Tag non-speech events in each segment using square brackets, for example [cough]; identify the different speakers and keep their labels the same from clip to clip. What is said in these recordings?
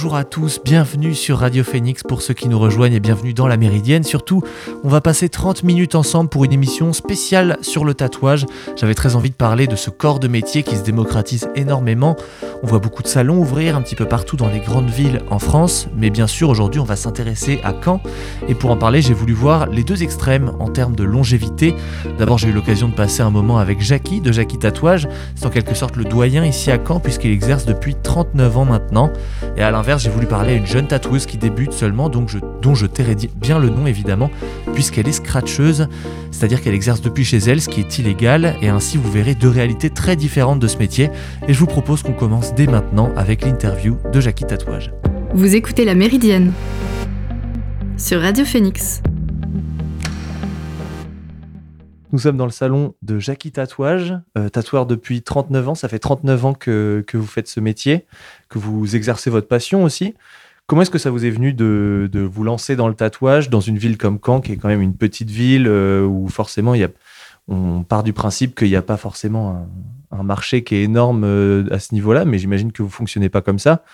Speaker 1: bonjour à tous, bienvenue sur Radio Phoenix pour ceux qui nous rejoignent et bienvenue dans la Méridienne. Surtout, on va passer 30 minutes ensemble pour une émission spéciale sur le tatouage. J'avais très envie de parler de ce corps de métier qui se démocratise énormément. On voit beaucoup de salons ouvrir un petit peu partout dans les grandes villes en France, mais bien sûr aujourd'hui on va s'intéresser à Caen. Et pour en parler, j'ai voulu voir les deux extrêmes en termes de longévité. D'abord, j'ai eu l'occasion de passer un moment avec Jackie de Jackie Tatouage. C'est en quelque sorte le doyen ici à Caen puisqu'il exerce depuis 39 ans maintenant. Et à l'inverse, j'ai voulu parler à une jeune tatoueuse qui débute seulement, donc je, dont je tairai bien le nom évidemment, puisqu'elle est scratcheuse, c'est-à-dire qu'elle exerce depuis chez elle, ce qui est illégal, et ainsi vous verrez deux réalités très différentes de ce métier. Et je vous propose qu'on commence dès maintenant avec l'interview de Jackie Tatouage.
Speaker 2: Vous écoutez La Méridienne sur Radio Phoenix.
Speaker 1: Nous sommes dans le salon de Jackie Tatouage, euh, tatoueur depuis 39 ans. Ça fait 39 ans que, que, vous faites ce métier, que vous exercez votre passion aussi. Comment est-ce que ça vous est venu de, de, vous lancer dans le tatouage dans une ville comme Caen, qui est quand même une petite ville euh, où forcément y a, on part du principe qu'il n'y a pas forcément un, un, marché qui est énorme euh, à ce niveau-là, mais j'imagine que vous fonctionnez pas comme ça.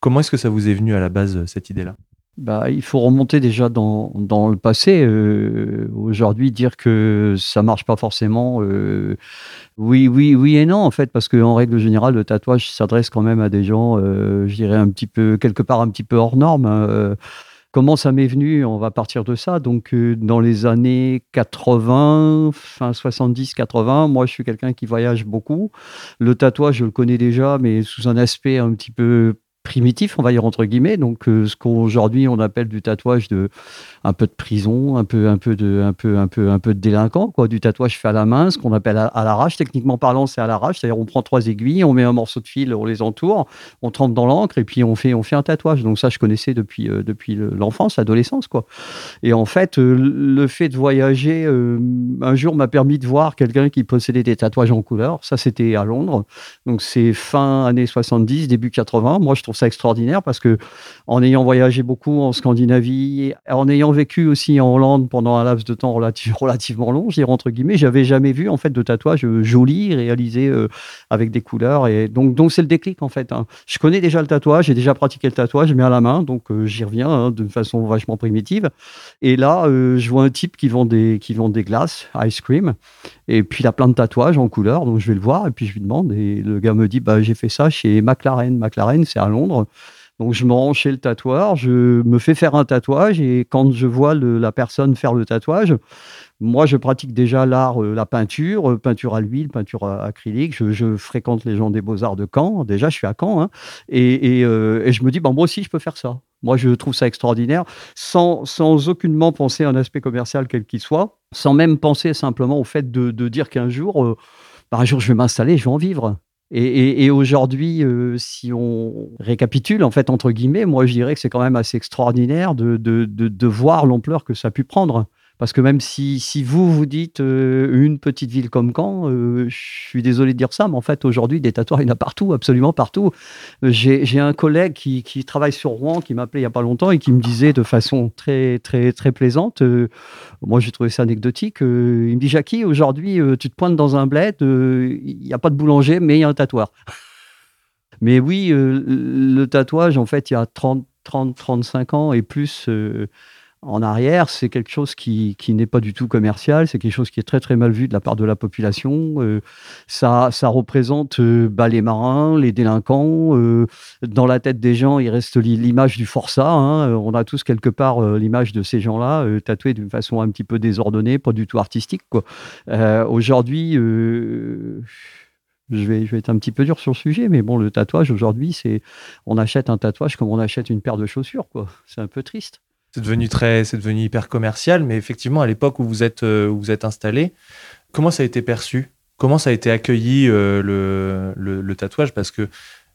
Speaker 1: Comment est-ce que ça vous est venu à la base cette idée-là?
Speaker 3: Bah, il faut remonter déjà dans, dans le passé. Euh, Aujourd'hui, dire que ça marche pas forcément, euh, oui, oui, oui et non en fait, parce qu'en règle générale, le tatouage s'adresse quand même à des gens, euh, je dirais un petit peu quelque part un petit peu hors norme. Hein. Comment ça m'est venu? On va partir de ça. Donc, dans les années 80, fin 70-80, moi, je suis quelqu'un qui voyage beaucoup. Le tatouage, je le connais déjà, mais sous un aspect un petit peu primitif, on va dire entre guillemets. Donc, euh, ce qu'aujourd'hui on appelle du tatouage de un peu de prison, un peu, un peu de, un peu, un peu, un peu de délinquant, quoi. Du tatouage fait à la main, ce qu'on appelle à, l'arrache. Techniquement parlant, c'est à l'arrache. C'est-à-dire, on prend trois aiguilles, on met un morceau de fil, on les entoure, on trempe dans l'encre et puis on fait, on fait un tatouage. Donc ça, je connaissais depuis, euh, depuis l'enfance, l'adolescence, quoi. Et en fait, euh, le fait de voyager, un jour m'a permis de voir quelqu'un qui possédait des tatouages en couleur. Ça, c'était à Londres. Donc c'est fin années 70, début 80. Moi, je trouve ça extraordinaire parce que en ayant voyagé beaucoup en Scandinavie, en ayant vécu aussi en Hollande pendant un laps de temps [laughs] relativement long, je dirais entre guillemets, j'avais jamais vu en fait de tatouage euh, joli réalisé euh, avec des couleurs et donc donc c'est le déclic en fait. Hein. Je connais déjà le tatouage, j'ai déjà pratiqué le tatouage, mais à la main, donc euh, j'y reviens hein, de façon vachement primitive. Et là, je vois un type qui vend des qui vend des glaces, ice cream, et puis il a plein de tatouages en couleur, donc je vais le voir et puis je lui demande et le gars me dit bah j'ai fait ça chez McLaren. McLaren, c'est à Londres. Donc je me rends chez le tatoueur, je me fais faire un tatouage et quand je vois la personne faire le tatouage, moi je pratique déjà l'art, euh, la peinture, euh, peinture à l'huile, peinture acrylique. Je, fréquente les gens des beaux-arts de Caen. Déjà, je suis à Caen. Hein. Euh, et, je me dis, bon, moi aussi, je peux faire ça. Moi, je trouve ça extraordinaire, sans, sans aucunement penser à un aspect commercial quel qu'il soit, sans même penser simplement au fait de, dire qu'un jour, bah, un jour, je vais m'installer, je vais en vivre. Et, aujourd'hui, euh, si on récapitule, en fait, entre guillemets, moi, je dirais que c'est quand même assez extraordinaire de, de, de voir l'ampleur que ça a pu prendre. Parce que même si, vous vous dites euh, une petite ville comme Caen, euh, je suis désolé de dire ça, mais en fait aujourd'hui des tatouages il y en a partout, absolument partout. Euh, j'ai un collègue qui, travaille sur Rouen qui m'appelait il y a pas longtemps et qui me disait de façon très très très plaisante, moi j'ai trouvé ça anecdotique, il me dit Jackie aujourd'hui tu te pointes dans un bled, il n'y a pas de boulanger mais il y a un tatoueur. [laughs] mais oui, le tatouage en fait il y a 30 30 35 ans et plus en arrière, c'est quelque chose qui, qui n'est pas du tout commercial, c'est quelque chose qui est très très mal vu de la part de la population. Euh, ça, ça représente euh, bah, les marins, les délinquants. Euh, dans la tête des gens, il reste l'image du forçat. Hein. On a tous quelque part l'image de ces gens-là, tatoués d'une façon un petit peu désordonnée, pas du tout artistique. Aujourd'hui, je vais, je vais être un petit peu dur sur le sujet, mais bon, le tatouage aujourd'hui, c'est on achète un tatouage comme on achète une paire de chaussures. C'est un peu triste
Speaker 1: c'est devenu très, c'est devenu hyper commercial. Mais effectivement, à l'époque où vous êtes, euh, vous êtes installé, comment ça a été perçu? Comment ça a été accueilli euh, le, le, tatouage? Parce que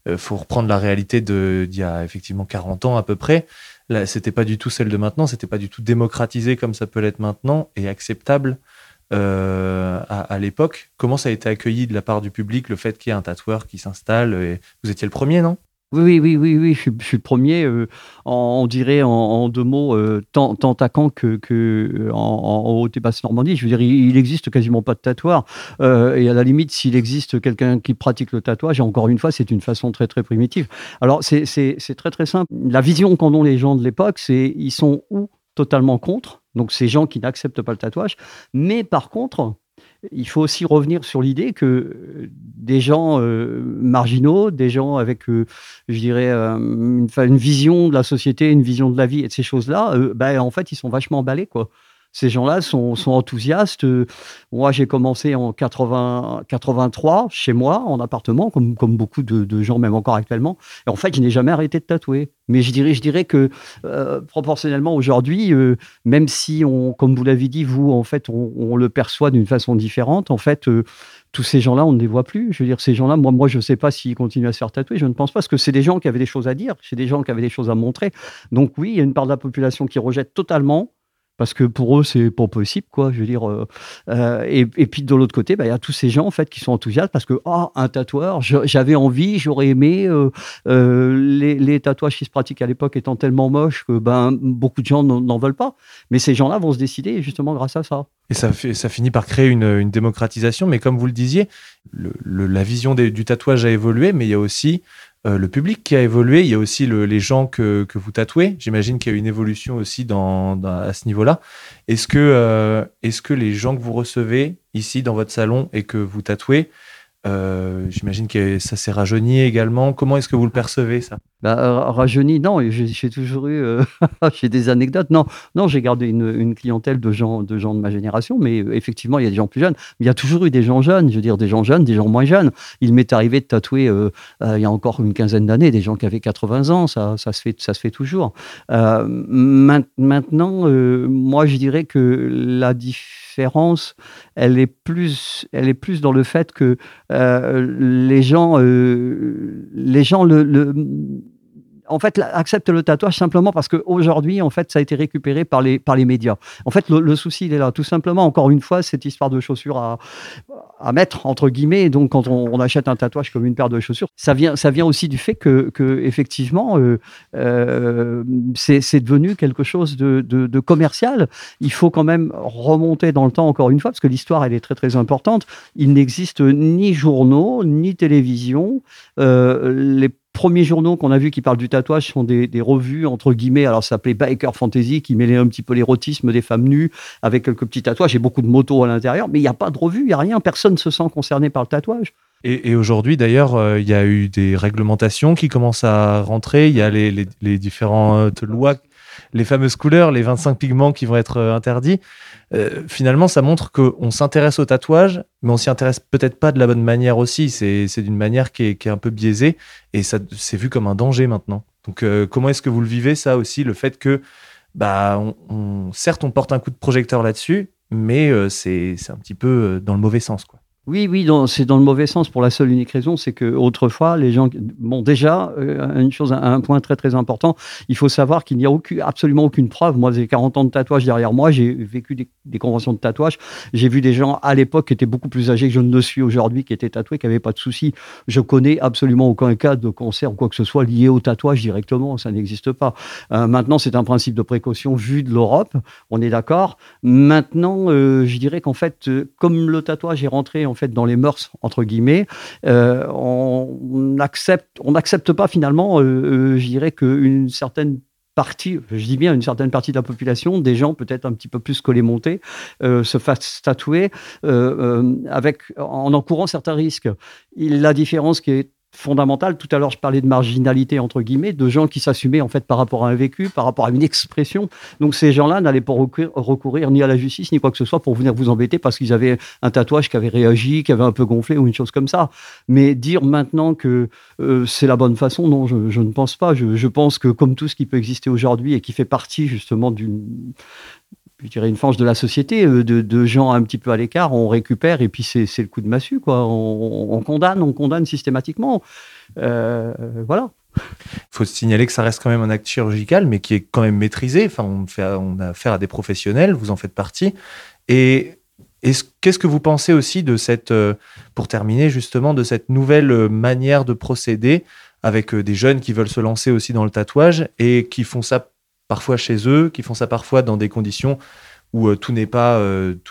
Speaker 1: euh, faut reprendre la réalité d'il y a effectivement 40 ans à peu près. Là, c'était pas du tout celle de maintenant. C'était pas du tout démocratisé comme ça peut l'être maintenant et acceptable. à, à l'époque. Comment ça a été accueilli de la part du public, le fait qu'il y ait un tatoueur qui s'installe et Vous étiez le premier, non?
Speaker 3: Oui, oui, oui, oui, je suis, le premier, euh, on dirait en, deux mots, euh, tant, tant à Caen que, euh, en, Haute et Basse-Normandie. Je veux dire, il, il existe quasiment pas de tatoueur. Euh, et à la limite, s'il existe quelqu'un qui pratique le tatouage, et encore une fois, c'est une façon très, très primitive. Alors, c'est très, très simple. La vision qu'en ont les gens de l'époque, c'est ils sont ou totalement contre, donc ces gens qui n'acceptent pas le tatouage, mais par contre, il faut aussi revenir sur l'idée que euh, des gens euh, marginaux, des gens avec, euh, je dirais, une, vision de la société, une vision de la vie et de ces choses-là, ben, en fait, ils sont vachement emballés, quoi. Ces gens-là sont, enthousiastes. Moi, j'ai commencé en 80, 83 chez moi, en appartement, comme, beaucoup de, gens, même encore actuellement. Et en fait, je n'ai jamais arrêté de tatouer. Mais je dirais, je dirais que euh, proportionnellement aujourd'hui, euh, même si, on, comme vous l'avez dit, vous, en fait, on, on le perçoit d'une façon différente, en fait, euh, tous ces gens-là, on ne les voit plus. Je veux dire, ces gens-là, moi, moi je ne sais pas s'ils continuent à se faire tatouer, je ne pense pas, parce que c'est des gens qui avaient des choses à dire, c'est des gens qui avaient des choses à montrer. Donc oui, il y a une part de la population qui rejette totalement, parce que pour eux, c'est pas possible, quoi. Je veux dire, euh, euh, et, puis de l'autre côté, bah, il y a tous ces gens en fait qui sont enthousiastes parce que ah un tatoueur, j'avais envie, j'aurais aimé. euh, les, tatouages qui se pratiquent à l'époque étant tellement moches que ben beaucoup de gens n'en veulent pas. Mais ces gens-là vont se décider justement grâce à ça.
Speaker 1: Et ça, ça finit par créer une, démocratisation, mais comme vous le disiez, la vision du tatouage a évolué, mais il y a aussi euh, le public qui a évolué, il y a aussi le- les gens que, vous tatouez. J'imagine qu'il y a une évolution aussi à ce niveau-là. Est-ce que, euh, est-ce que les gens que vous recevez ici dans votre salon et que vous tatouez, euh, j'imagine que ça s'est rajeuni également. Comment est-ce que vous le percevez, ça?
Speaker 3: Bah, rajeuni, non, j'ai toujours eu euh, [laughs] j'ai des anecdotes. Non, non, j'ai gardé une, clientèle de gens, de gens de ma génération, mais euh, effectivement, il y a des gens plus jeunes. Il y a toujours eu des gens jeunes, je veux dire, des gens jeunes, des gens moins jeunes. Il m'est arrivé de tatouer il y a encore une quinzaine d'années des gens qui avaient 80 ans, ça, ça, se, fait, ça se fait toujours. Main- maintenant, moi, je dirais que la différence, elle est plus, elle est plus dans le fait que les gens, euh, les gens le, le- en fait, acceptent le tatouage simplement parce qu'aujourd'hui, en fait, ça a été récupéré par les, par les médias. En fait, le, souci, il est là. Tout simplement, encore une fois, cette histoire de chaussures à, à mettre, entre guillemets. Et donc, quand on, achète un tatouage comme une paire de chaussures, ça vient, ça vient aussi du fait que, que effectivement, euh, euh, c'est devenu quelque chose de, de- de commercial. Il faut quand même remonter dans le temps, encore une fois, parce que l'histoire, elle est très, très importante. Il n'existe ni journaux, ni télévision. Euh, les premiers journaux qu'on a vus qui parlent du tatouage sont des, revues, entre guillemets, alors ça s'appelait Biker Fantasy, qui mêlait un petit peu l'érotisme des femmes nues avec quelques petits tatouages et beaucoup de motos à l'intérieur, mais il n'y a pas de revue, il n'y a rien, personne ne se sent concerné par le tatouage.
Speaker 1: Et, aujourd'hui, d'ailleurs, euh, il y a eu des réglementations qui commencent à rentrer. Il y a les différentes lois, les fameuses couleurs, les 25 pigments qui vont être euh, interdits. Euh, finalement, ça montre qu'on s'intéresse au tatouage, mais on s'y intéresse peut-être pas de la bonne manière aussi. C'est d'une manière qui est, qui est un peu biaisée et ça c'est vu comme un danger maintenant. Donc, euh, comment est-ce que vous le vivez, ça aussi, le fait que, bah, on, certes, on porte un coup de projecteur là-dessus, mais c'est un petit peu dans le mauvais sens, quoi.
Speaker 3: Oui, oui, c'est dans le mauvais sens pour la seule unique raison, c'est que autrefois les gens, bon déjà euh, une chose, un point très très important, il faut savoir qu'il n'y a aucune, absolument aucune preuve. Moi, j'ai 40 ans de tatouage derrière moi, j'ai vécu des, conventions de tatouage, j'ai vu des gens à l'époque qui étaient beaucoup plus âgés que je ne le suis aujourd'hui, qui étaient tatoués, qui n'avaient pas de soucis. Je connais absolument aucun cas de cancer ou quoi que ce soit lié au tatouage directement, ça n'existe pas. Euh, maintenant, c'est un principe de précaution vu de l'Europe, on est d'accord. Maintenant, euh, je dirais qu'en fait, comme le tatouage est rentré en fait dans les mœurs entre guillemets, euh, on accepte, on n'accepte pas finalement, euh, euh, je dirais qu'une certaine partie, je dis bien une certaine partie de la population, des gens peut-être un petit peu plus montés, euh, se fassent tatouer avec, en encourant certains risques. La différence qui est fondamentale, tout à l'heure je parlais de marginalité entre guillemets, de gens qui s'assumaient en fait par rapport à un vécu, par rapport à une expression. Donc ces gens-là n'allaient pas recourir, ni à la justice ni quoi que ce soit pour venir vous embêter parce qu'ils avaient un tatouage qui avait réagi, qui avait un peu gonflé ou une chose comme ça. Mais dire maintenant que euh, c'est la bonne façon, non, je, ne pense pas. Je pense que comme tout ce qui peut exister aujourd'hui et qui fait partie justement d'une je dirais une frange de la société, euh, de, gens un petit peu à l'écart, on récupère et puis c'est le coup de massue, quoi. On, on condamne, on condamne systématiquement. Euh, voilà.
Speaker 1: Il faut signaler que ça reste quand même un acte chirurgical, mais qui est quand même maîtrisé. Enfin, on, on a affaire à des professionnels, vous en faites partie. Et est-ce- qu'est-ce que vous pensez aussi de cette, euh, pour terminer justement, de cette nouvelle manière de procéder avec des jeunes qui veulent se lancer aussi dans le tatouage et qui font ça parfois chez eux, qui font ça parfois dans des conditions où tout n'est pas,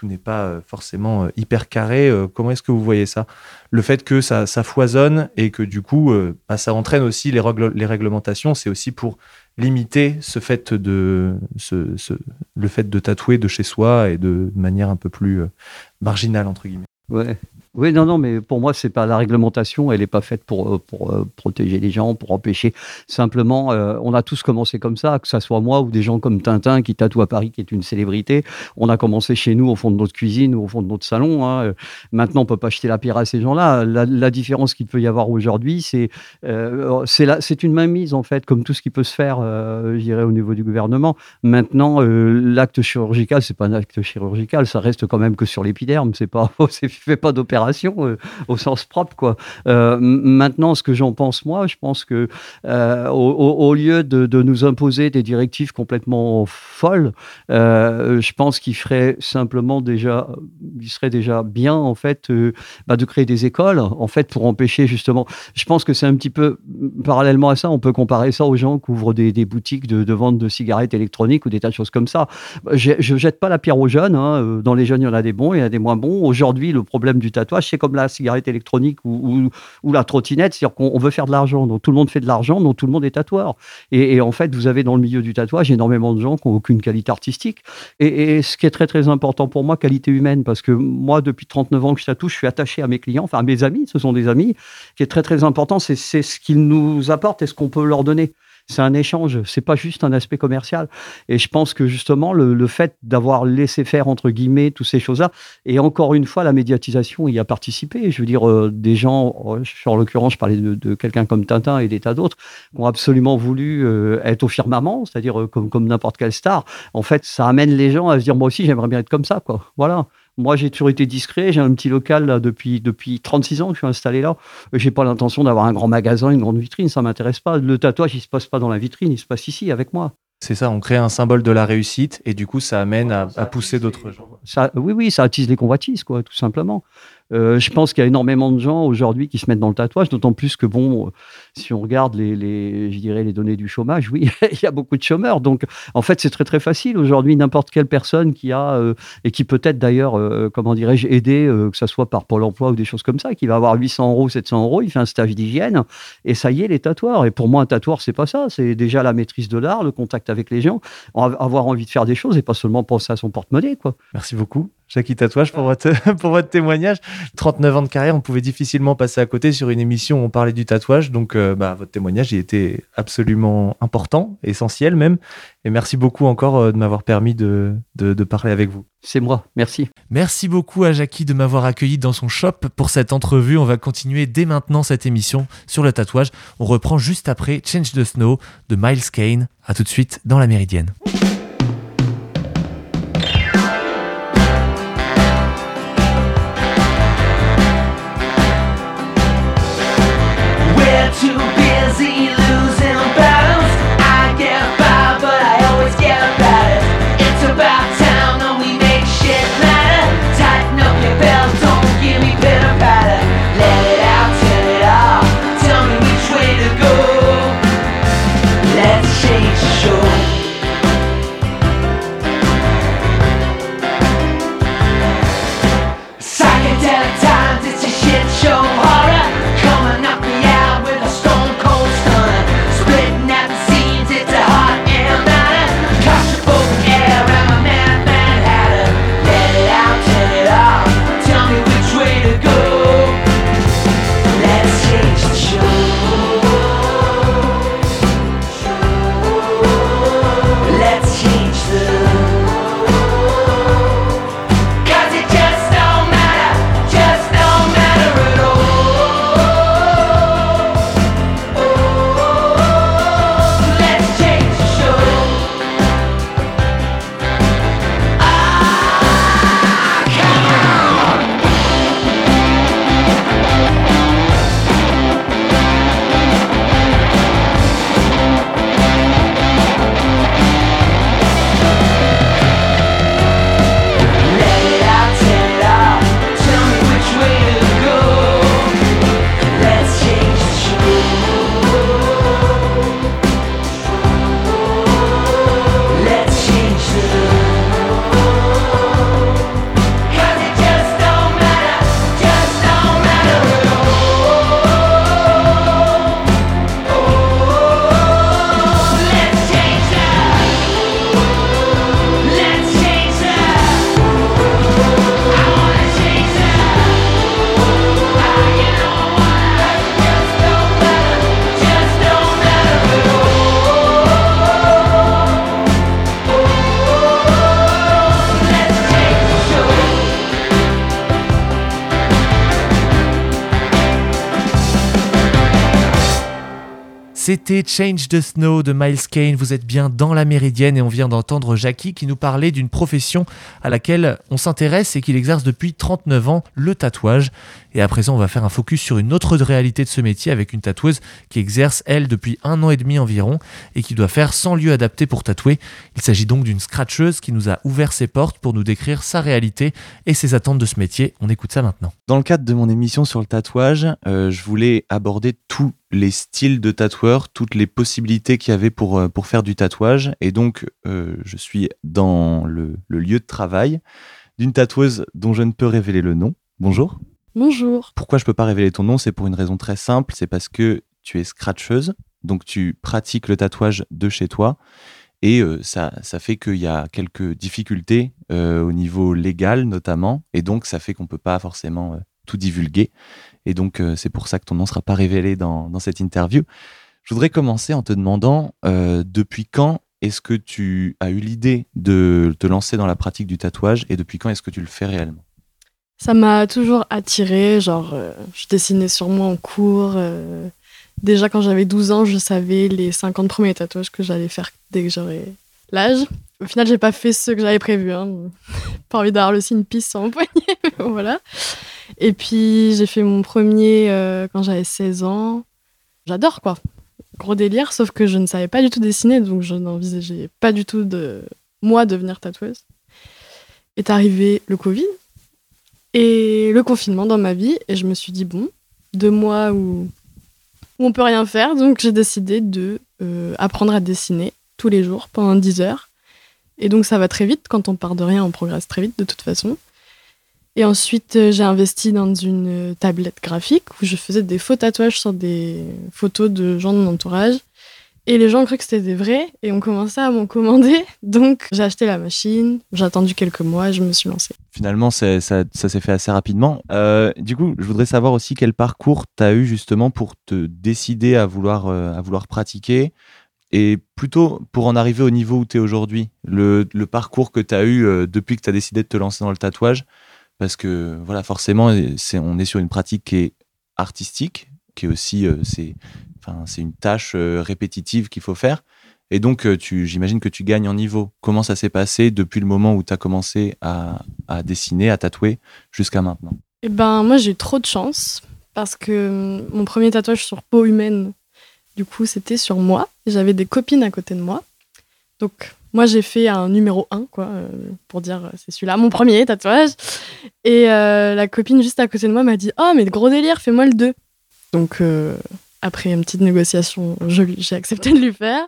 Speaker 1: n'est pas forcément hyper carré. comment est-ce que vous voyez ça? Le fait que ça, foisonne et que du coup, bah, ça entraîne aussi les, réglementations, c'est aussi pour limiter ce fait de le fait de tatouer de chez soi et de manière un peu plus marginale entre guillemets.
Speaker 3: Ouais. Oui, non, non, mais pour moi, c'est pas la réglementation, elle n'est pas faite pour, euh, pour euh, protéger les gens, pour empêcher. Simplement, euh, on a tous commencé comme ça, que ce soit moi ou des gens comme Tintin qui tatoue à Paris, qui est une célébrité. On a commencé chez nous, au fond de notre cuisine ou au fond de notre salon. Hein. Maintenant, on peut pas jeter la pierre à ces gens-là. La, différence qu'il peut y avoir aujourd'hui, c'est c'est une mainmise, en fait, comme tout ce qui peut se faire, je dirais, au niveau du gouvernement. Maintenant, l'acte chirurgical, c'est pas un acte chirurgical, ça reste quand même que sur l'épiderme, c'est pas, [laughs] fait pas d'opération euh, au sens propre. Quoi. Euh, maintenant, ce que j'en pense, moi, je pense que euh, au, lieu de, nous imposer des directives complètement folles, je pense qu'il ferait simplement déjà, il serait déjà bien en fait bah, de créer des écoles en fait pour empêcher justement. Je pense que c'est un petit peu parallèlement à ça, on peut comparer ça aux gens qui ouvrent des, boutiques de, vente de cigarettes électroniques ou des tas de choses comme ça. Je, ne jette pas la pierre aux jeunes. Hein. Dans les jeunes, il y en a des bons, il y en a des moins bons. Aujourd'hui, le problème du tatouage c'est comme la cigarette électronique ou, la trottinette, c'est-à-dire qu'on veut faire de l'argent. Donc tout le monde fait de l'argent, donc tout le monde est tatoueur. Et, en fait, vous avez dans le milieu du tatouage énormément de gens qui n'ont aucune qualité artistique. Et, ce qui est très très important pour moi, qualité humaine, parce que moi, depuis 39 ans que je tatoue, je suis attaché à mes clients, enfin à mes amis, ce sont des amis. Ce qui est très très important, c'est ce qu'ils nous apportent et ce qu'on peut leur donner c'est un échange, c'est pas juste un aspect commercial. Et je pense que justement, le, fait d'avoir laissé faire, entre guillemets, toutes ces choses-là, et encore une fois, la médiatisation y a participé. Je veux dire, euh, des gens, euh, en l'occurrence, je parlais de, quelqu'un comme Tintin et des tas d'autres, ont absolument voulu euh, être au firmament, c'est-à-dire comme, comme n'importe quelle star. En fait, ça amène les gens à se dire, moi aussi, j'aimerais bien être comme ça, quoi. Voilà. Moi, j'ai toujours été discret. J'ai un petit local là, depuis, depuis 36 ans que je suis installé là. J'ai pas l'intention d'avoir un grand magasin, une grande vitrine. Ça m'intéresse pas. Le tatouage, il se passe pas dans la vitrine, il se passe ici avec moi.
Speaker 1: C'est ça, on crée un symbole de la réussite et du coup, ça amène à, pousser d'autres gens.
Speaker 3: Ça, oui, oui, ça attise les convoitises, quoi, tout simplement. Euh, je pense qu'il y a énormément de gens aujourd'hui qui se mettent dans le tatouage, d'autant plus que, bon, si on regarde les, je dirais les données du chômage, oui, [laughs] il y a beaucoup de chômeurs. Donc, en fait, c'est très, très facile. Aujourd'hui, n'importe quelle personne qui a, euh, et qui peut-être d'ailleurs, euh, comment dirais-je, aider, que ce soit par Pôle emploi ou des choses comme ça, qui va avoir 800 euros, 700 euros, il fait un stage d'hygiène, et ça y est, les tatoueurs. Et pour moi, un tatoueur, c'est pas ça. C'est déjà la maîtrise de l'art, le contact avec les gens, avoir envie de faire des choses et pas seulement penser à son porte-monnaie, quoi.
Speaker 1: Merci beaucoup. Jackie Tatouage pour votre, [laughs] pour votre témoignage. 39 ans de carrière, on pouvait difficilement passer à côté sur une émission où on parlait du tatouage. Donc, euh, bah, votre témoignage, il était absolument important, essentiel même. Et merci beaucoup encore euh, de m'avoir permis de, de, de, parler avec vous.
Speaker 3: C'est moi, merci.
Speaker 1: Merci beaucoup à Jackie de m'avoir accueilli dans son shop pour cette entrevue. On va continuer dès maintenant cette émission sur le tatouage. On reprend juste après Change the Snow de Miles Kane. À tout de suite dans la Méridienne. Change the Snow de Miles Kane. Vous êtes bien dans la Méridienne et on vient d'entendre Jackie qui nous parlait d'une profession à laquelle on s'intéresse et qu'il exerce depuis 39 ans, le tatouage. Et à présent, on va faire un focus sur une autre réalité de ce métier avec une tatoueuse qui exerce, elle, depuis un an et demi environ et qui doit faire 100 lieux adaptés pour tatouer. Il s'agit donc d'une scratcheuse qui nous a ouvert ses portes pour nous décrire sa réalité et ses attentes de ce métier. On écoute ça maintenant.
Speaker 4: Dans le cadre de mon émission sur le tatouage, euh, je voulais aborder tous les styles de tatoueurs, toutes les possibilités qu'il y avait pour, euh, faire du tatouage. Et donc, euh, je suis dans le lieu de travail d'une tatoueuse dont je ne peux révéler le nom. Bonjour.
Speaker 5: Bonjour.
Speaker 4: Pourquoi je peux pas révéler ton nom? C'est pour une raison très simple, c'est parce que tu es scratcheuse, donc tu pratiques le tatouage de chez toi. Et euh, ça, ça fait qu'il y a quelques difficultés euh, au niveau légal notamment, et donc ça fait qu'on peut pas forcément euh, tout divulguer. Et donc c'est pour ça que ton nom sera pas révélé dans, dans cette interview. Je voudrais commencer en te demandant depuis quand est-ce que tu as eu l'idée de te lancer dans la pratique du tatouage et depuis quand est-ce que tu le fais réellement?
Speaker 5: Ça m'a toujours attiré, genre euh, je dessinais sur moi en cours. euh, déjà quand j'avais 12 ans, je savais les 50 premiers tatouages que j'allais faire dès que j'aurais l'âge. Au final, j'ai pas fait ceux que j'avais prévus. Hein. [laughs] pas envie d'avoir le signe pisse sur mon poignet, voilà. Et puis j'ai fait mon premier euh, quand j'avais 16 ans. J'adore quoi. Gros délire, sauf que je ne savais pas du tout dessiner, donc je n'envisageais pas du tout de moi devenir tatoueuse. Est arrivé le Covid et le confinement dans ma vie, et je me suis dit bon, deux mois où, où on peut rien faire, donc j'ai décidé de euh, apprendre à dessiner tous les jours pendant 10 heures. Et donc ça va très vite, quand on part de rien, on progresse très vite de toute façon. Et ensuite, euh, j'ai investi dans une tablette graphique où je faisais des faux tatouages sur des photos de gens de mon entourage. Et les gens ont que c'était des vrais et ont commencé à m'en commander. [laughs] Donc, j'ai acheté la machine, j'ai attendu quelques mois et je me suis lancée.
Speaker 4: Finalement, ça, s'est fait assez rapidement. Euh, du coup, je voudrais savoir aussi quel parcours tu as eu justement pour te décider à vouloir, euh, à vouloir pratiquer et plutôt pour en arriver au niveau où tu es aujourd'hui. Le, parcours que tu as eu euh, depuis que tu as décidé de te lancer dans le tatouage. Parce que, voilà, forcément, on est sur une pratique qui est artistique, qui est aussi, c'est une tâche euh, répétitive qu'il faut faire. Et donc, euh, tu, j'imagine que tu gagnes en niveau. Comment ça s'est passé depuis le moment où tu as commencé à, dessiner, à tatouer, jusqu'à maintenant?
Speaker 5: Et ben, moi, j'ai eu trop de chance parce que hum, mon premier tatouage sur peau humaine, du coup, c'était sur moi. J'avais des copines à côté de moi. Donc, moi, j'ai fait un numéro 1, quoi, euh, pour dire c'est celui-là, mon premier tatouage. Et la copine juste à côté de moi m'a dit Oh, mais gros délire, fais-moi le 2. Donc, après une petite négociation, j'ai accepté de lui faire.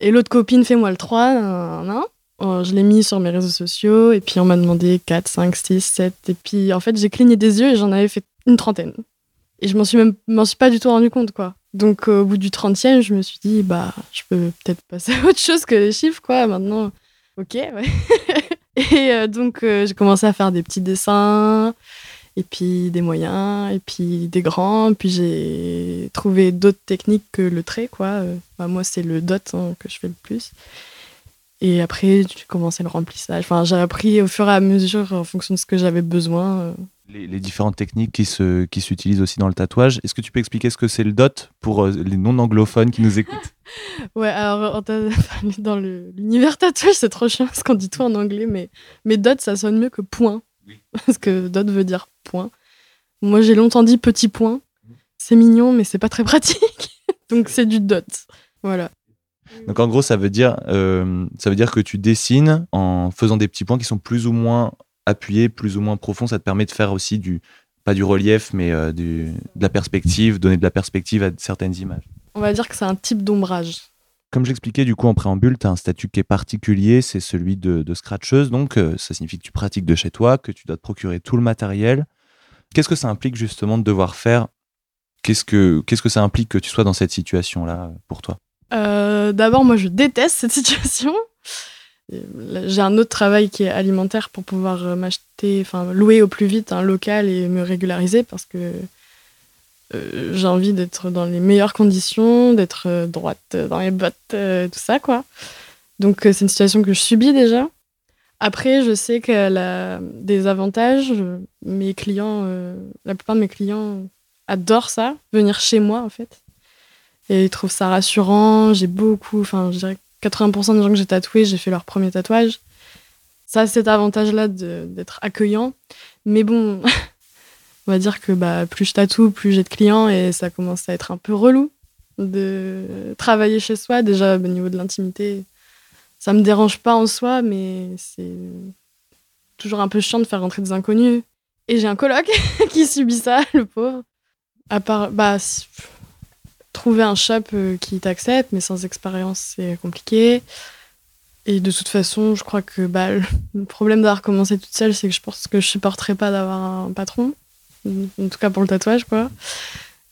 Speaker 5: Et l'autre copine, fais-moi le 3. nan. Euh, je l'ai mis sur mes réseaux sociaux. Et puis, on m'a demandé 4, 5, 6, 7. Et puis, en fait, j'ai cligné des yeux et j'en avais fait une trentaine. Et je m'en suis même m'en suis pas du tout rendu compte, quoi. Donc, euh, au bout du 30e, je me suis dit, bah, je peux peut-être passer à autre chose que les chiffres, quoi. Maintenant, ok, ouais. [laughs] et euh, donc, j'ai commencé à faire des petits dessins, et puis des moyens, et puis des grands. Puis j'ai trouvé d'autres techniques que le trait, quoi. Euh, bah, moi, c'est le dot hein, que je fais le plus. Et après, j'ai commencé le remplissage. Enfin, j'ai appris au fur et à mesure, en fonction de ce que j'avais besoin. euh,
Speaker 4: les, les différentes techniques qui, se, qui s'utilisent aussi dans le tatouage. Est-ce que tu peux expliquer ce que c'est le dot pour euh, les non-anglophones qui nous écoutent? [laughs]
Speaker 5: Ouais, alors dans l'univers tatouage, c'est trop chiant parce qu'on dit tout en anglais, mais, mais dot, ça sonne mieux que point. [laughs] Parce que dot veut dire point. Moi, j'ai longtemps dit petit point. C'est mignon, mais c'est pas très pratique. [laughs] Donc, c'est du dot. Voilà.
Speaker 4: Donc en gros, ça veut dire, euh, ça veut dire que tu dessines en faisant des petits points qui sont plus ou moins appuyés, plus ou moins profonds. Ça te permet de faire aussi du, pas du relief, mais euh, du, de la perspective, donner de la perspective à certaines images.
Speaker 5: On va dire que c'est un type d'ombrage.
Speaker 4: Comme j'expliquais du coup en préambule, tu as un statut qui est particulier, c'est celui de, scratcheuse. Donc euh, ça signifie que tu pratiques de chez toi, que tu dois te procurer tout le matériel. Qu'est-ce que ça implique justement de devoir faire? Qu'est-ce que, que ça implique que tu sois dans cette situation-là euh, pour toi?
Speaker 5: Euh, D'abord, moi, je déteste cette [laughs] situation. J'ai un autre travail qui est alimentaire pour pouvoir m'acheter, enfin louer au plus vite un local et me régulariser parce que euh, j'ai envie d'être dans les meilleures conditions, d'être euh, droite euh, dans les bottes, tout ça quoi. Donc c'est une situation que je subis déjà. Après, je sais qu'elle a des avantages. Mes clients, la plupart de mes clients adorent ça, venir chez moi en fait. Et ils trouvent ça rassurant. J'ai beaucoup, enfin, je dirais 80% des gens que j'ai tatoués, j'ai fait leur premier tatouage. Ça a cet avantage-là d'être accueillant. Mais bon, [laughs] on va dire que bah, plus je tatoue, plus j'ai de clients et ça commence à être un peu relou de travailler chez soi. Déjà, au niveau de l'intimité, ça me dérange pas en soi, mais c'est toujours un peu chiant de faire rentrer des inconnus. Et j'ai un coloc [laughs] qui subit ça, le pauvre. À part, bah, trouver un shop euh, qui t'accepte, mais sans expérience, c'est compliqué. Et de toute façon, je crois que bah, le problème d'avoir commencé toute seule, c'est que je pense que je supporterais pas d'avoir un patron. En tout cas pour le tatouage, quoi.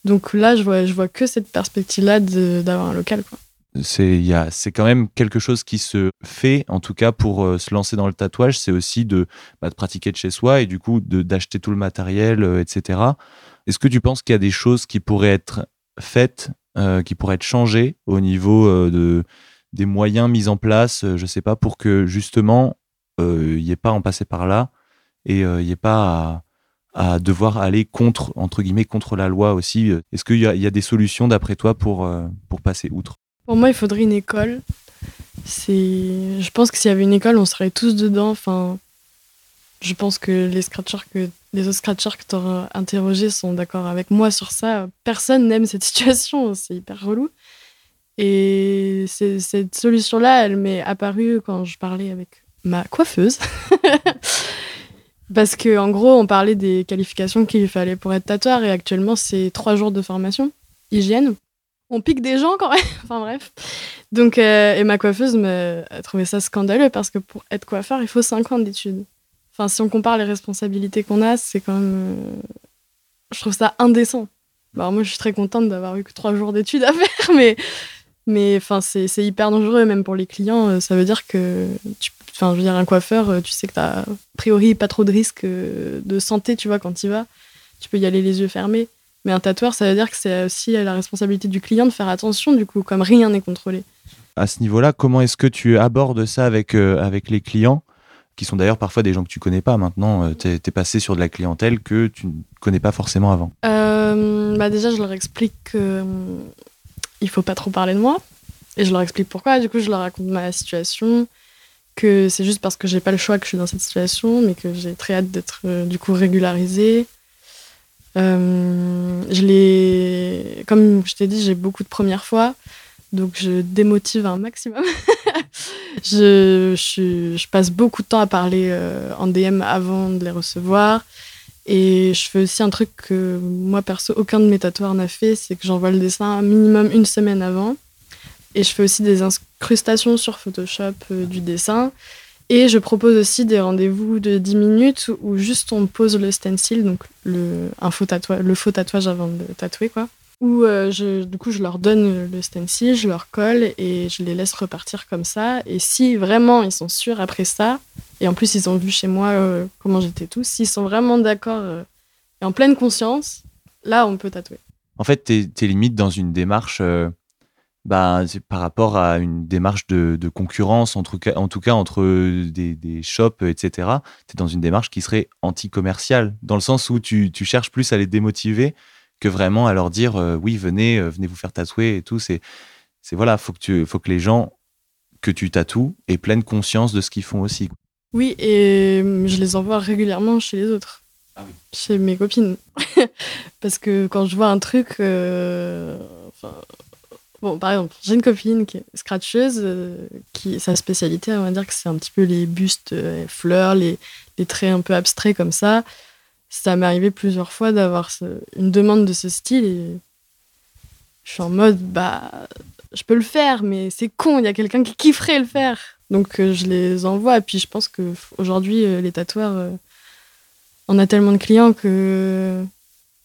Speaker 5: Donc là, je vois, je vois que cette perspective-là d'avoir un local, quoi
Speaker 4: c'est quand même quelque chose qui se fait en tout cas pour euh, se lancer dans le tatouage c'est aussi de, bah, de, pratiquer de chez soi et du coup d'acheter tout le matériel euh, etc est-ce que tu penses qu'il y a des choses qui pourraient être faites euh, qui pourraient être changées au niveau de des moyens mis en place je sais pas pour que justement il n'y ait pas à en passer par là et il n'y ait pas à, à, devoir aller contre entre guillemets contre la loi aussi est-ce qu'il y, a des solutions d'après toi pour pour passer outre?
Speaker 5: Pour moi, il faudrait une école. Je pense que s'il y avait une école, on serait tous dedans. Enfin, je pense que les scratchers que les autres scratchers que tu auras interrogés sont d'accord avec moi sur ça. Personne n'aime cette [laughs] situation, c'est hyper relou. Et cette solution-là, elle m'est apparue quand je parlais avec ma coiffeuse. [laughs] Parce que en gros, on parlait des qualifications qu'il fallait pour être tatoueur et actuellement, c'est trois jours de formation, hygiène on pique des gens quand même. [laughs] enfin bref. Donc, euh, et ma coiffeuse me a trouvé ça scandaleux parce que pour être coiffeur, il faut 5 ans d'études. Enfin, si on compare les responsabilités qu'on a, c'est quand même. Euh, je trouve ça indécent. Bah, moi, je suis très contente d'avoir eu que 3 jours d'études à [laughs] faire, mais. Mais enfin, c'est hyper dangereux, même pour les clients. Euh, ça veut dire que, enfin, je veux dire, un coiffeur, tu sais que tu as a priori pas trop de risques de santé, tu vois, quand tu y vas. Tu peux y aller les yeux fermés. Mais un tatoueur, ça veut dire que c'est aussi la responsabilité du client de faire attention, du coup, comme rien n'est contrôlé.
Speaker 4: À ce niveau-là, comment est-ce que tu abordes ça avec, euh, avec les clients qui sont d'ailleurs parfois des gens que tu connais pas maintenant. Euh, tu es, passé sur de la clientèle que tu ne connais pas forcément avant?
Speaker 5: Euh, bah déjà, je leur explique qu'il il faut pas trop parler de moi. Et je leur explique pourquoi. Du coup, je leur raconte ma situation, que c'est juste parce que j'ai pas le choix que je suis dans cette situation, mais que j'ai très hâte d'être du coup régularisée. Euh, je l'ai, comme je t'ai dit, j'ai beaucoup de premières fois, donc je démotive un maximum. [laughs] je, je, je, passe beaucoup de temps à parler euh, en DM avant de les recevoir. Et je fais aussi un truc que moi, perso, aucun de mes tatoueurs n'a fait, c'est que j'envoie le dessin minimum une semaine avant. Et je fais aussi des incrustations sur Photoshop euh, du dessin. Et je propose aussi des rendez-vous de 10 minutes où juste on pose le stencil, donc le, un faux tatouage, le faux tatouage avant de tatouer, quoi. Où euh, du coup, je leur donne le stencil, je leur colle et je les laisse repartir comme ça. Et si vraiment ils sont sûrs après ça, et en plus ils ont vu chez moi euh, comment j'étais tous, s'ils sont vraiment d'accord et en pleine conscience, là on peut tatouer.
Speaker 4: En fait, tu es, limite dans une démarche bah, par rapport à une démarche de, concurrence, en tout cas, en tout cas entre des, des shops, etc. Tu es dans une démarche qui serait anti-commerciale, dans le sens où tu, tu, cherches plus à les démotiver que vraiment à leur dire euh, oui, venez, euh, venez vous faire tatouer et tout. C'est, voilà, faut que, tu, faut que les gens que tu tatoues aient pleine conscience de ce qu'ils font aussi.
Speaker 5: Oui, et je les envoie régulièrement chez les autres. Ah oui. Chez mes copines. [laughs] Parce que quand je vois un truc, euh, Bon, par exemple, j'ai une copine qui est scratcheuse, euh, qui sa spécialité, on va dire que c'est un petit peu les bustes, euh, fleurs, les, les, traits un peu abstraits comme ça. Ça m'est arrivé plusieurs fois d'avoir une demande de ce style et je suis en mode, bah, je peux le faire, mais c'est con, il y a quelqu'un qui kifferait le faire. Donc euh, je les envoie. Et puis je pense qu'aujourd'hui, les tatoueurs, on a tellement de clients que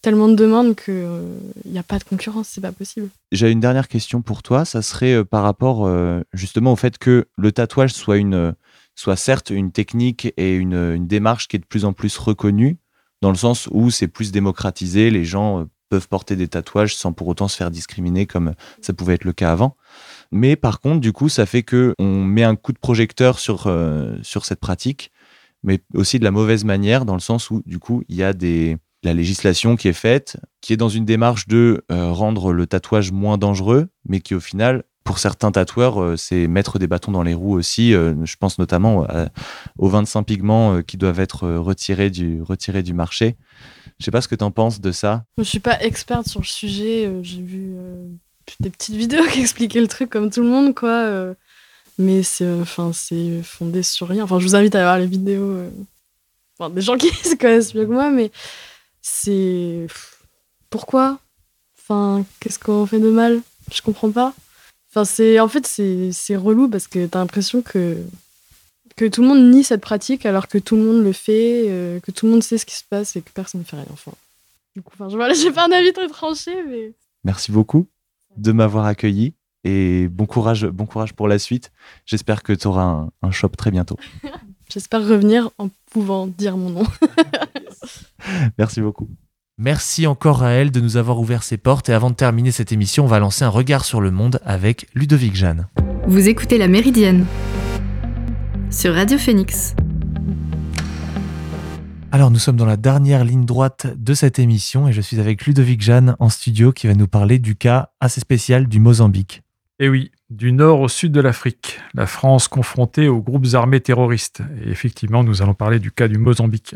Speaker 5: tellement de demandes qu'il n'y euh, a pas de concurrence, c'est pas possible.
Speaker 4: J'ai une dernière question pour toi, ça serait euh, par rapport euh, justement au fait que le tatouage soit, une, soit certes une technique et une, une, démarche qui est de plus en plus reconnue, dans le sens où c'est plus démocratisé, les gens peuvent porter des tatouages sans pour autant se faire discriminer comme ça pouvait être le cas avant. Mais par contre, du coup, ça fait que on met un coup de projecteur sur, sur cette pratique, mais aussi de la mauvaise manière, dans le sens où, du coup, il y a des, la législation qui est faite, qui est dans une démarche de euh, rendre le tatouage moins dangereux, mais qui au final, pour certains tatoueurs, euh, c'est mettre des bâtons dans les roues aussi. Euh, je pense notamment aux 25 pigments qui doivent être retirés du, retirés du marché. Je sais pas ce que tu en penses de ça.
Speaker 5: Je suis pas experte sur le sujet. J'ai vu des petites vidéos [laughs] qui expliquaient le truc comme tout le monde, quoi. mais c'est enfin, fondé sur rien. Enfin, je vous invite à voir les vidéos. des gens qui [laughs] se connaissent mieux que moi, mais c'est pourquoi? Enfin, qu'est-ce qu'on fait de mal? Je comprends pas. Enfin, c'est en fait c'est relou parce que t'as l'impression que que tout le monde nie cette pratique alors que tout le monde le fait, euh, que tout le monde sait ce qui se passe et que personne ne fait rien. Enfin, du coup, enfin, je [laughs] j'ai pas un avis très tranché, mais.
Speaker 4: Merci beaucoup de m'avoir accueilli et bon courage, bon courage pour la suite. J'espère que tu auras un, un shop très bientôt. [laughs]
Speaker 5: J'espère revenir en pouvant dire mon nom. [laughs]
Speaker 4: Merci beaucoup.
Speaker 1: Merci encore à elle de nous avoir ouvert ses portes et avant de terminer cette émission, on va lancer un regard sur le monde avec Ludovic Jeanne.
Speaker 2: Vous écoutez La Méridienne sur Radio Phoenix.
Speaker 1: Alors nous sommes dans la dernière ligne droite de cette émission et je suis avec Ludovic Jeanne en studio qui va nous parler du cas assez spécial du Mozambique.
Speaker 6: Eh oui, du nord au sud de l'Afrique, la France confrontée aux groupes armés terroristes. Et effectivement, nous allons parler du cas du Mozambique.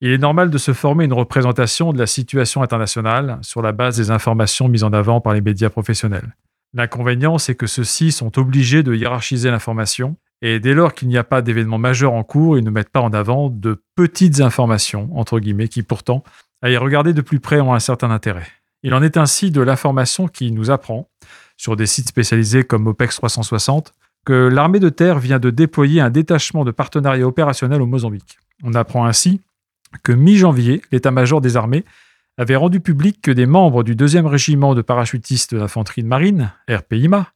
Speaker 6: Il est normal de se former une représentation de la situation internationale sur la base des informations mises en avant par les médias professionnels. L'inconvénient, c'est que ceux-ci sont obligés de hiérarchiser l'information, et dès lors qu'il n'y a pas d'événement majeur en cours, ils ne mettent pas en avant de petites informations, entre guillemets, qui pourtant, à y regarder de plus près, ont un certain intérêt. Il en est ainsi de l'information qui nous apprend, sur des sites spécialisés comme OPEX 360, que l'armée de terre vient de déployer un détachement de partenariat opérationnel au Mozambique. On apprend ainsi que mi-janvier, l'état-major des armées avait rendu public que des membres du 2e régiment de parachutistes d'infanterie de marine, RPIMA,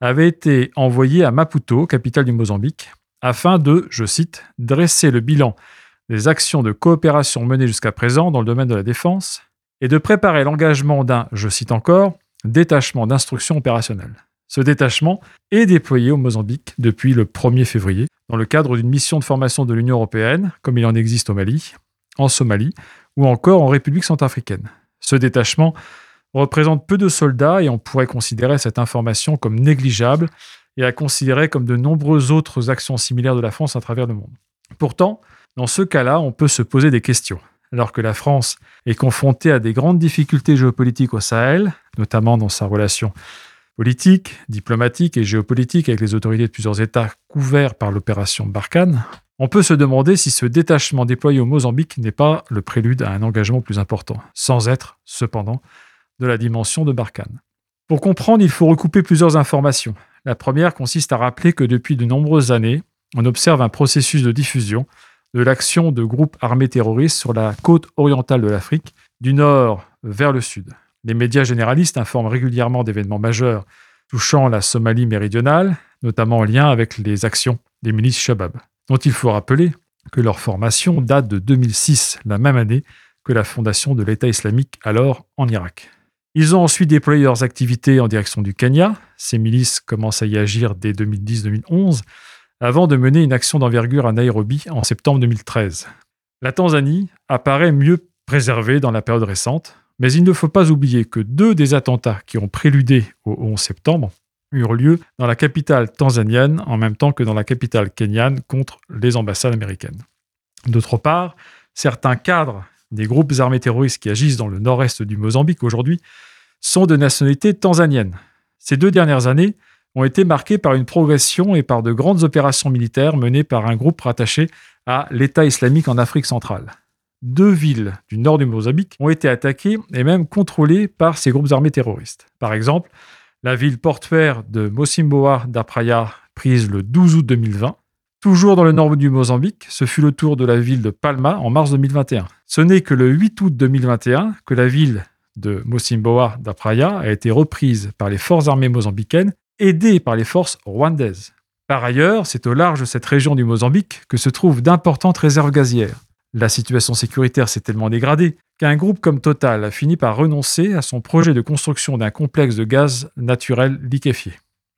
Speaker 6: avaient été envoyés à Maputo, capitale du Mozambique, afin de, je cite, dresser le bilan des actions de coopération menées jusqu'à présent dans le domaine de la défense et de préparer l'engagement d'un, je cite encore, détachement d'instruction opérationnelle. Ce détachement est déployé au Mozambique depuis le 1er février dans le cadre d'une mission de formation de l'Union européenne, comme il en existe au Mali, en Somalie ou encore en République centrafricaine. Ce détachement représente peu de soldats et on pourrait considérer cette information comme négligeable et à considérer comme de nombreuses autres actions similaires de la France à travers le monde. Pourtant, dans ce cas-là, on peut se poser des questions. Alors que la France est confrontée à des grandes difficultés géopolitiques au Sahel, notamment dans sa relation politique, diplomatique et géopolitique avec les autorités de plusieurs États couverts par l'opération Barkhane, on peut se demander si ce détachement déployé au Mozambique n'est pas le prélude à un engagement plus important, sans être, cependant, de la dimension de Barkhane. Pour comprendre, il faut recouper plusieurs informations. La première consiste à rappeler que depuis de nombreuses années, on observe un processus de diffusion de l'action de groupes armés terroristes sur la côte orientale de l'Afrique, du nord vers le sud. Les médias généralistes informent régulièrement d'événements majeurs touchant la Somalie méridionale, notamment en lien avec les actions des milices Shabab dont il faut rappeler que leur formation date de 2006, la même année que la fondation de l'État islamique alors en Irak. Ils ont ensuite déployé leurs activités en direction du Kenya. Ces milices commencent à y agir dès 2010-2011, avant de mener une action d'envergure à Nairobi en septembre 2013. La Tanzanie apparaît mieux préservée dans la période récente, mais il ne faut pas oublier que deux des attentats qui ont préludé au 11 septembre eurent lieu dans la capitale tanzanienne en même temps que dans la capitale kenyane contre les ambassades américaines. D'autre part, certains cadres des groupes armés terroristes qui agissent dans le nord-est du Mozambique aujourd'hui sont de nationalité tanzanienne. Ces deux dernières années ont été marquées par une progression et par de grandes opérations militaires menées par un groupe rattaché à l'État islamique en Afrique centrale. Deux villes du nord du Mozambique ont été attaquées et même contrôlées par ces groupes armés terroristes. Par exemple, la ville portuaire de Mosimboa da prise le 12 août 2020. Toujours dans le nord du Mozambique, ce fut le tour de la ville de Palma en mars 2021. Ce n'est que le 8 août 2021 que la ville de Mosimboa da a été reprise par les forces armées mozambicaines, aidées par les forces rwandaises. Par ailleurs, c'est au large de cette région du Mozambique que se trouvent d'importantes réserves gazières. La situation sécuritaire s'est tellement dégradée qu'un groupe comme Total a fini par renoncer à son projet de construction d'un complexe de gaz naturel liquéfié.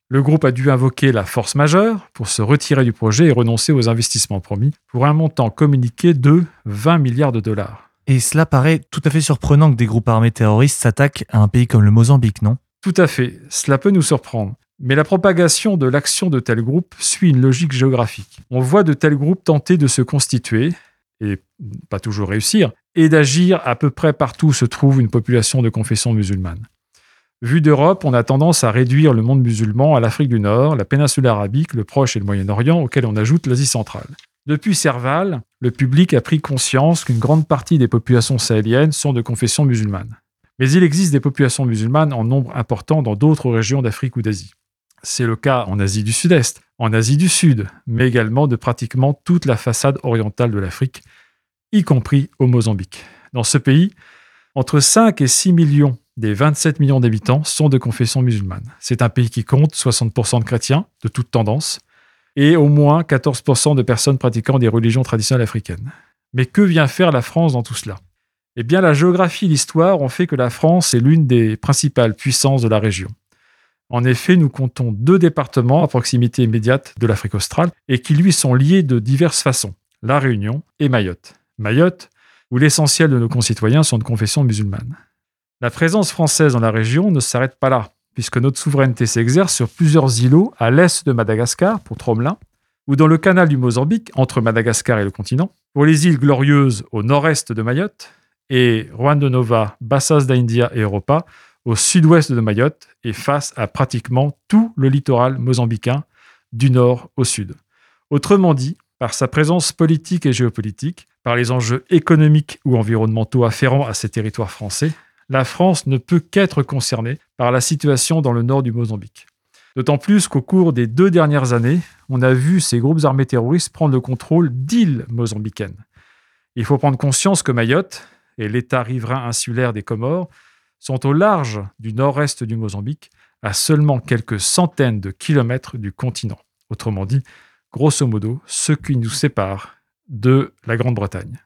Speaker 6: Le groupe a dû invoquer la force majeure pour se retirer du projet et renoncer aux investissements promis pour un montant communiqué de 20 milliards de dollars.
Speaker 1: Et cela paraît tout à fait surprenant que des groupes armés terroristes s'attaquent à un pays comme le Mozambique, non?
Speaker 6: Tout à fait, cela peut nous surprendre. Mais la propagation de l'action de tels groupes suit une logique géographique. On voit de tels groupes tenter de se constituer, et pas toujours réussir, et d'agir à peu près partout où se trouve une population de confession musulmane. Vu d'Europe, on a tendance à réduire le monde musulman à l'Afrique du Nord, la péninsule arabique, le Proche et le Moyen-Orient, auquel on ajoute l'Asie centrale. Depuis Serval, le public a pris conscience qu'une grande partie des populations sahéliennes sont de confession musulmane. Mais il existe des populations musulmanes en nombre important dans d'autres régions d'Afrique ou d'Asie. C'est le cas en Asie du Sud-Est, en Asie du Sud, mais également de pratiquement toute la façade orientale de l'Afrique, y compris au Mozambique. Dans ce pays, entre 5 et 6 millions des 27 millions d'habitants sont de confession musulmane. C'est un pays qui compte 60% de chrétiens, de toute tendance, et au moins 14% de personnes pratiquant des religions traditionnelles africaines. Mais que vient faire la France dans tout cela? Eh bien, la géographie et l'histoire ont fait que la France est l'une des principales puissances de la région. En effet, nous comptons deux départements à proximité immédiate de l'Afrique australe et qui lui sont liés de diverses façons, La Réunion et Mayotte. Mayotte, où l'essentiel de nos concitoyens sont de confession musulmane. La présence française dans la région ne s'arrête pas là puisque notre souveraineté s'exerce sur plusieurs îlots à l'est de Madagascar, pour Tromelin, ou dans le canal du Mozambique, entre Madagascar et le continent, pour les îles Glorieuses au nord-est de Mayotte, et Juan de Nova, Bassas d'India et Europa au sud-ouest de Mayotte et face à pratiquement tout le littoral mozambicain du nord au sud. Autrement dit, par sa présence politique et géopolitique, par les enjeux économiques ou environnementaux afférents à ces territoires français, la France ne peut qu'être concernée par la situation dans le nord du Mozambique. D'autant plus qu'au cours des deux dernières années, on a vu ces groupes armés terroristes prendre le contrôle d'îles mozambicaines. Il faut prendre conscience que Mayotte et l'État riverain insulaire des Comores sont au large du nord-est du Mozambique, à seulement quelques centaines de kilomètres du continent. Autrement dit, grosso modo, ce qui nous sépare de la Grande-Bretagne.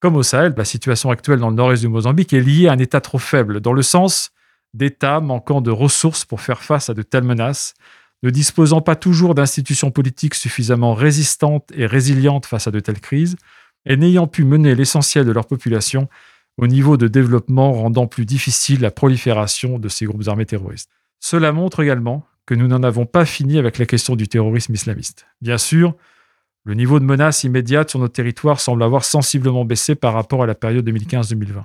Speaker 6: Comme au Sahel, la situation actuelle dans le nord-est du Mozambique est liée à un État trop faible, dans le sens d'États manquant de ressources pour faire face à de telles menaces, ne disposant pas toujours d'institutions politiques suffisamment résistantes et résilientes face à de telles crises, et n'ayant pu mener l'essentiel de leur population au niveau de développement rendant plus difficile la prolifération de ces groupes armés terroristes. Cela montre également que nous n'en avons pas fini avec la question du terrorisme islamiste. Bien sûr, le niveau de menace immédiate sur notre territoire semble avoir sensiblement baissé par rapport à la période 2015-2020.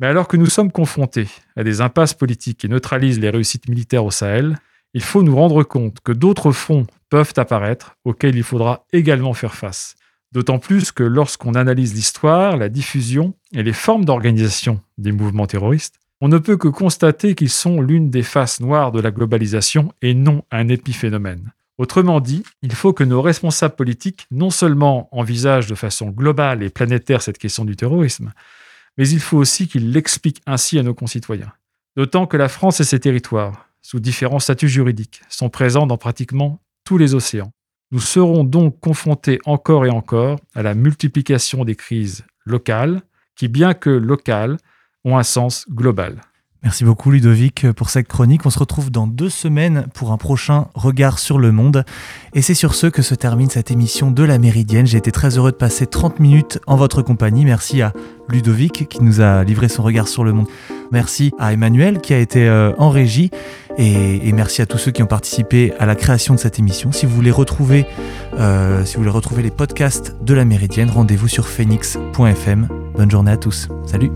Speaker 6: Mais alors que nous sommes confrontés à des impasses politiques qui neutralisent les réussites militaires au Sahel, il faut nous rendre compte que d'autres fronts peuvent apparaître auxquels il faudra également faire face. D'autant plus que lorsqu'on analyse l'histoire, la diffusion et les formes d'organisation des mouvements terroristes, on ne peut que constater qu'ils sont l'une des faces noires de la globalisation et non un épiphénomène. Autrement dit, il faut que nos responsables politiques non seulement envisagent de façon globale et planétaire cette question du terrorisme, mais il faut aussi qu'ils l'expliquent ainsi à nos concitoyens. D'autant que la France et ses territoires, sous différents statuts juridiques, sont présents dans pratiquement tous les océans. Nous serons donc confrontés encore et encore à la multiplication des crises locales, qui, bien que locales, ont un sens global.
Speaker 1: Merci beaucoup Ludovic pour cette chronique. On se retrouve dans deux semaines pour un prochain regard sur le monde. Et c'est sur ce que se termine cette émission de la Méridienne. J'ai été très heureux de passer 30 minutes en votre compagnie. Merci à Ludovic qui nous a livré son regard sur le monde. Merci à Emmanuel qui a été euh, en régie. Et, merci à tous ceux qui ont participé à la création de cette émission. Si vous voulez euh, si vous voulez retrouver les podcasts de la Méridienne, rendez-vous sur phoenix.fm. Bonne journée à tous. Salut